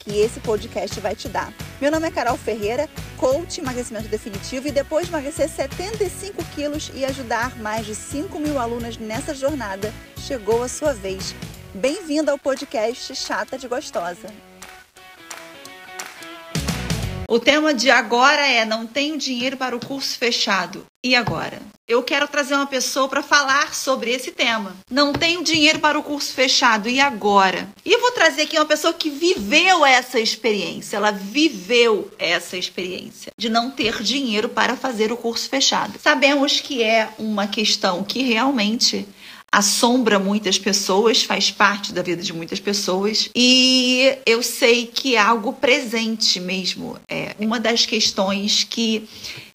que esse podcast vai te dar. Meu nome é Carol Ferreira, coach emagrecimento definitivo e depois de emagrecer 75 quilos e ajudar mais de 5 mil alunas nessa jornada, chegou a sua vez. Bem-vinda ao podcast Chata de Gostosa. O tema de agora é Não tenho dinheiro para o curso fechado. E agora? Eu quero trazer uma pessoa para falar sobre esse tema. Não tenho dinheiro para o curso fechado. E agora? E vou trazer aqui uma pessoa que viveu essa experiência. Ela viveu essa experiência de não ter dinheiro para fazer o curso fechado. Sabemos que é uma questão que realmente assombra muitas pessoas, faz parte da vida de muitas pessoas e eu sei que é algo presente mesmo. É uma das questões que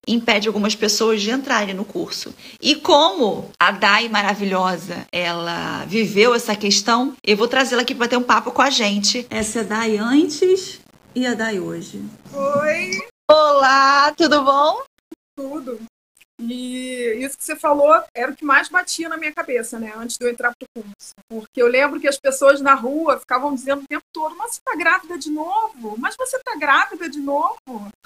impede algumas pessoas de entrarem no curso. E como a Dai maravilhosa, ela viveu essa questão, eu vou trazê-la aqui para ter um papo com a gente. Essa é a Dai antes e a Dai hoje. Oi! Olá, tudo bom? Tudo. E isso que você falou era o que mais batia na minha cabeça, né? Antes de eu entrar pro curso. Porque eu lembro que as pessoas na rua ficavam dizendo o tempo todo: Mas você tá grávida de novo? Mas você tá grávida de novo?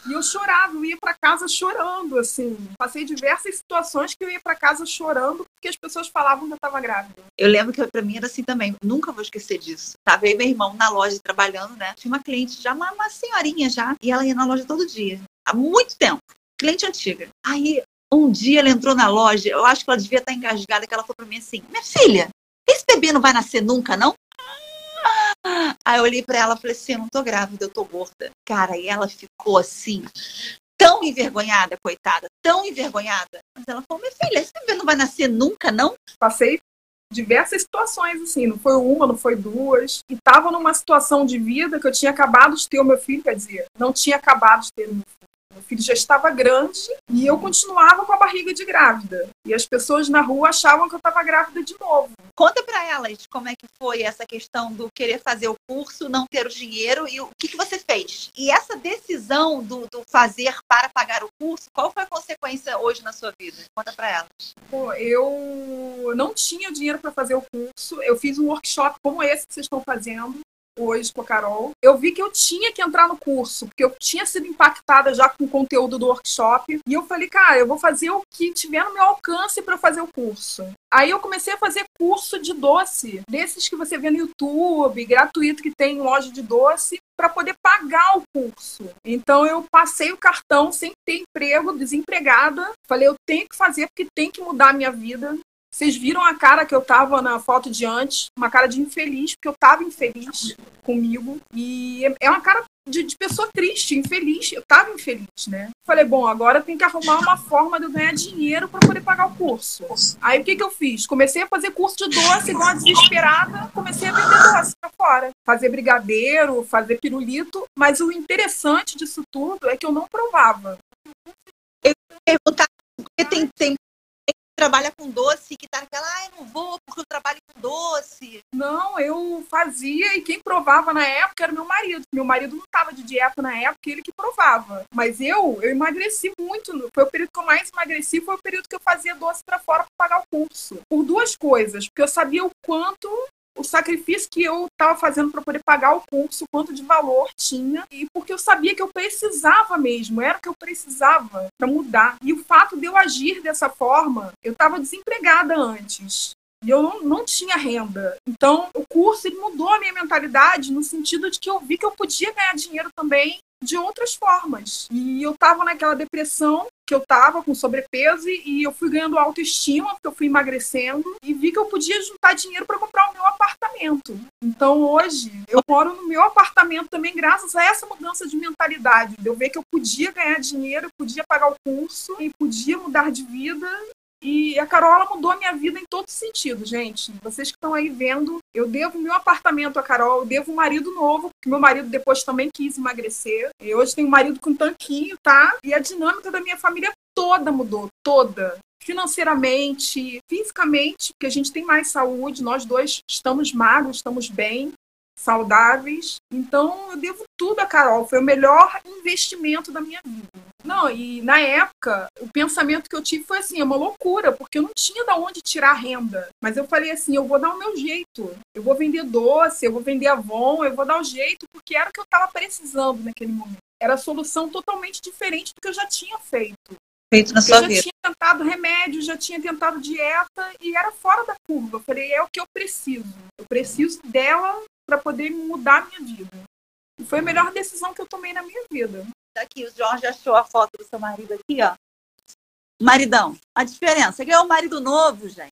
E eu chorava, eu ia para casa chorando, assim. Passei diversas situações que eu ia para casa chorando porque as pessoas falavam que eu tava grávida. Eu lembro que para mim era assim também. Nunca vou esquecer disso. Tava aí meu irmão na loja trabalhando, né? Tinha uma cliente já, uma, uma senhorinha já, e ela ia na loja todo dia. Há muito tempo cliente antiga. Aí um dia ela entrou na loja, eu acho que ela devia estar engasgada, que ela falou para mim assim: Minha filha, esse bebê não vai nascer nunca, não? Aí eu olhei para ela e falei assim: Eu não tô grávida, eu tô gorda. Cara, e ela ficou assim, tão envergonhada, coitada, tão envergonhada. Mas ela falou: Minha filha, esse bebê não vai nascer nunca, não? Passei diversas situações, assim, não foi uma, não foi duas. E tava numa situação de vida que eu tinha acabado de ter o meu filho, quer dizer, não tinha acabado de ter o meu filho. Meu filho já estava grande e eu continuava com a barriga de grávida. E as pessoas na rua achavam que eu estava grávida de novo. Conta para elas como é que foi essa questão do querer fazer o curso, não ter o dinheiro e o que, que você fez. E essa decisão do, do fazer para pagar o curso, qual foi a consequência hoje na sua vida? Conta para elas. Pô, eu não tinha dinheiro para fazer o curso. Eu fiz um workshop como esse que vocês estão fazendo hoje com a Carol, eu vi que eu tinha que entrar no curso, porque eu tinha sido impactada já com o conteúdo do workshop. E eu falei, cara, eu vou fazer o que tiver no meu alcance para fazer o curso. Aí eu comecei a fazer curso de doce, desses que você vê no YouTube, gratuito que tem em loja de doce, para poder pagar o curso. Então eu passei o cartão sem ter emprego, desempregada. Falei, eu tenho que fazer porque tem que mudar a minha vida. Vocês viram a cara que eu tava na foto de antes, uma cara de infeliz, porque eu tava infeliz comigo. E é uma cara de, de, pessoa triste, infeliz. Eu tava infeliz, né? Falei, bom, agora tem que arrumar uma forma de eu ganhar dinheiro para poder pagar o curso. Aí o que, que eu fiz? Comecei a fazer curso de doce, igual uma desesperada, comecei a vender doce pra fora. Fazer brigadeiro, fazer pirulito. Mas o interessante disso tudo é que eu não provava. Eu perguntar, porque tem, tem trabalha com doce que tá naquela, ah, eu não vou porque eu trabalho com doce. Não, eu fazia e quem provava na época era meu marido. Meu marido não estava de dieta na época, ele que provava. Mas eu, eu emagreci muito. Foi o período que eu mais emagreci, foi o período que eu fazia doce para fora para pagar o curso. Por duas coisas, porque eu sabia o quanto o sacrifício que eu estava fazendo para poder pagar o curso, quanto de valor tinha, e porque eu sabia que eu precisava mesmo, era o que eu precisava para mudar. E o fato de eu agir dessa forma, eu estava desempregada antes. E eu não, não tinha renda. Então, o curso ele mudou a minha mentalidade no sentido de que eu vi que eu podia ganhar dinheiro também de outras formas. E eu tava naquela depressão que eu tava com sobrepeso e eu fui ganhando autoestima, porque eu fui emagrecendo e vi que eu podia juntar dinheiro para comprar o meu apartamento. Então hoje eu moro no meu apartamento também graças a essa mudança de mentalidade, de eu ver que eu podia ganhar dinheiro, eu podia pagar o curso e podia mudar de vida E a Carol ela mudou a minha vida em todo sentido, gente. Vocês que estão aí vendo, eu devo meu apartamento à Carol, eu devo um marido novo, porque meu marido depois também quis emagrecer. E hoje tenho um marido com tanquinho, tá? E a dinâmica da minha família toda mudou, toda financeiramente, fisicamente, porque a gente tem mais saúde, nós dois estamos magros, estamos bem, saudáveis. Então eu devo tudo a Carol, foi o melhor investimento da minha vida. Não, e na época, o pensamento que eu tive foi assim, é uma loucura, porque eu não tinha de onde tirar renda. Mas eu falei assim, eu vou dar o meu jeito. Eu vou vender doce, eu vou vender Avon, eu vou dar o jeito, porque era o que eu estava precisando naquele momento. Era a solução totalmente diferente do que eu já tinha feito. Feito na sua eu já vida. tinha tentado remédio, já tinha tentado dieta e era fora da curva. Eu falei, é o que eu preciso. Eu preciso dela para poder mudar a minha vida. E foi a melhor decisão que eu tomei na minha vida. Aqui, o Jorge achou a foto do seu marido aqui, ó. Maridão. A diferença, ganhou um marido novo, gente.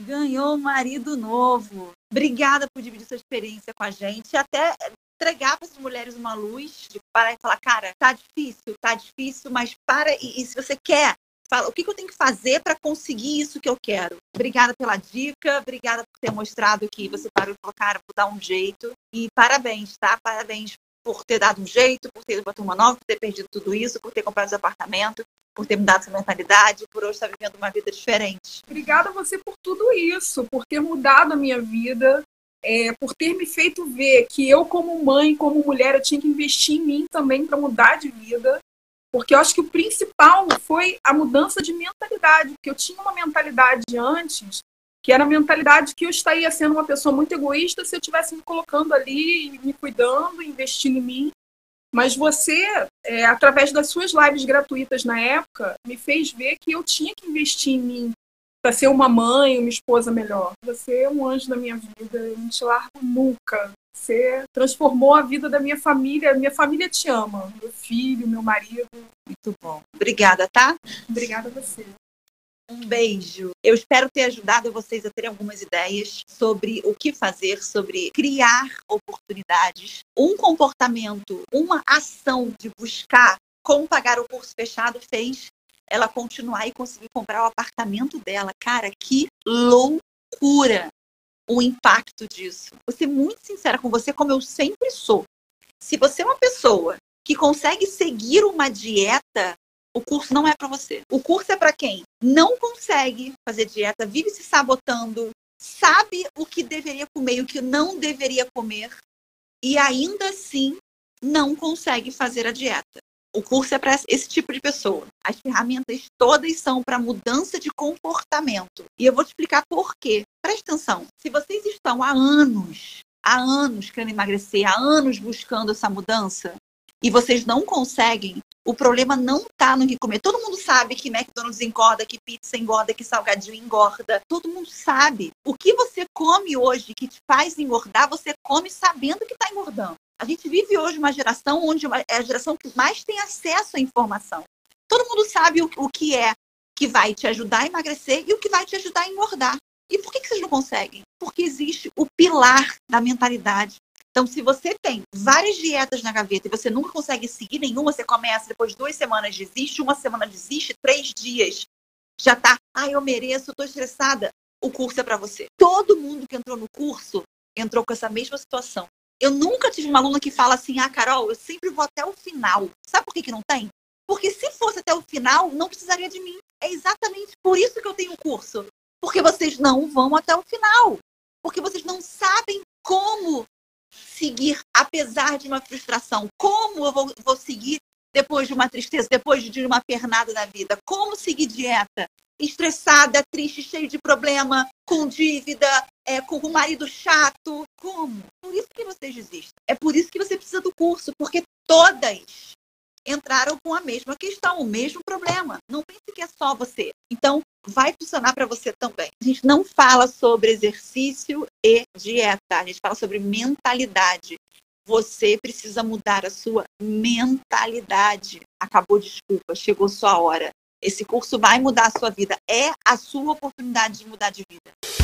Ganhou um marido novo. Obrigada por dividir sua experiência com a gente. Até entregar para essas mulheres uma luz, de parar e falar, cara, tá difícil, tá difícil, mas para e, e se você quer, fala, o que, que eu tenho que fazer para conseguir isso que eu quero? Obrigada pela dica, obrigada por ter mostrado que você parou e falou, cara, vou dar um jeito. E parabéns, tá? Parabéns por ter dado um jeito, por ter botado uma nova, por ter perdido tudo isso, por ter comprado esse apartamento, por ter mudado sua mentalidade, por hoje estar vivendo uma vida diferente. Obrigada a você por tudo isso, por ter mudado a minha vida, é, por ter me feito ver que eu, como mãe, como mulher, eu tinha que investir em mim também para mudar de vida. Porque eu acho que o principal foi a mudança de mentalidade. Porque eu tinha uma mentalidade antes, que era a mentalidade que eu estaria sendo uma pessoa muito egoísta se eu estivesse me colocando ali, me cuidando, investindo em mim. Mas você, é, através das suas lives gratuitas na época, me fez ver que eu tinha que investir em mim, para ser uma mãe, uma esposa melhor. Você é um anjo da minha vida, eu não te largo nunca. Você transformou a vida da minha família. Minha família te ama. Meu filho, meu marido. Muito bom. Obrigada, tá? Obrigada a você. Um beijo. Eu espero ter ajudado vocês a terem algumas ideias sobre o que fazer, sobre criar oportunidades, um comportamento, uma ação de buscar como pagar o curso fechado fez ela continuar e conseguir comprar o apartamento dela. Cara, que loucura o impacto disso. Vou ser muito sincera com você, como eu sempre sou. Se você é uma pessoa que consegue seguir uma dieta, o curso não é para você. O curso é para quem não consegue fazer dieta, vive se sabotando, sabe o que deveria comer e o que não deveria comer, e ainda assim não consegue fazer a dieta. O curso é para esse tipo de pessoa. As ferramentas todas são para mudança de comportamento. E eu vou te explicar por quê. Preste atenção. Se vocês estão há anos, há anos querendo emagrecer, há anos buscando essa mudança, e vocês não conseguem, o problema não está no que comer. Todo mundo sabe que McDonald's engorda, que pizza engorda, que salgadinho engorda. Todo mundo sabe. O que você come hoje que te faz engordar, você come sabendo que está engordando. A gente vive hoje uma geração onde é a geração que mais tem acesso à informação. Todo mundo sabe o, o que é que vai te ajudar a emagrecer e o que vai te ajudar a engordar. E por que, que vocês não conseguem? Porque existe o pilar da mentalidade. Então, se você tem várias dietas na gaveta e você nunca consegue seguir nenhuma, você começa, depois de duas semanas desiste, uma semana desiste, três dias já tá, ah, eu mereço, estou estressada. O curso é para você. Todo mundo que entrou no curso entrou com essa mesma situação. Eu nunca tive uma aluna que fala assim, ah, Carol, eu sempre vou até o final. Sabe por que, que não tem? Porque se fosse até o final, não precisaria de mim. É exatamente por isso que eu tenho o curso. Porque vocês não vão até o final. Porque vocês não sabem como seguir apesar de uma frustração. Como eu vou, vou seguir depois de uma tristeza, depois de uma pernada na vida? Como seguir dieta? estressada, triste, cheio de problema, com dívida, é, com o marido chato. Como? Por isso que vocês desistem. É por isso que você precisa do curso, porque todas entraram com a mesma questão, o mesmo problema. Não pense que é só você. Então, vai funcionar para você também. A gente não fala sobre exercício e dieta, a gente fala sobre mentalidade. Você precisa mudar a sua mentalidade. Acabou, desculpa, chegou sua hora. Esse curso vai mudar a sua vida. É a sua oportunidade de mudar de vida.